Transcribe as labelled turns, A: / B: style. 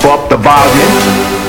A: pump up the volume.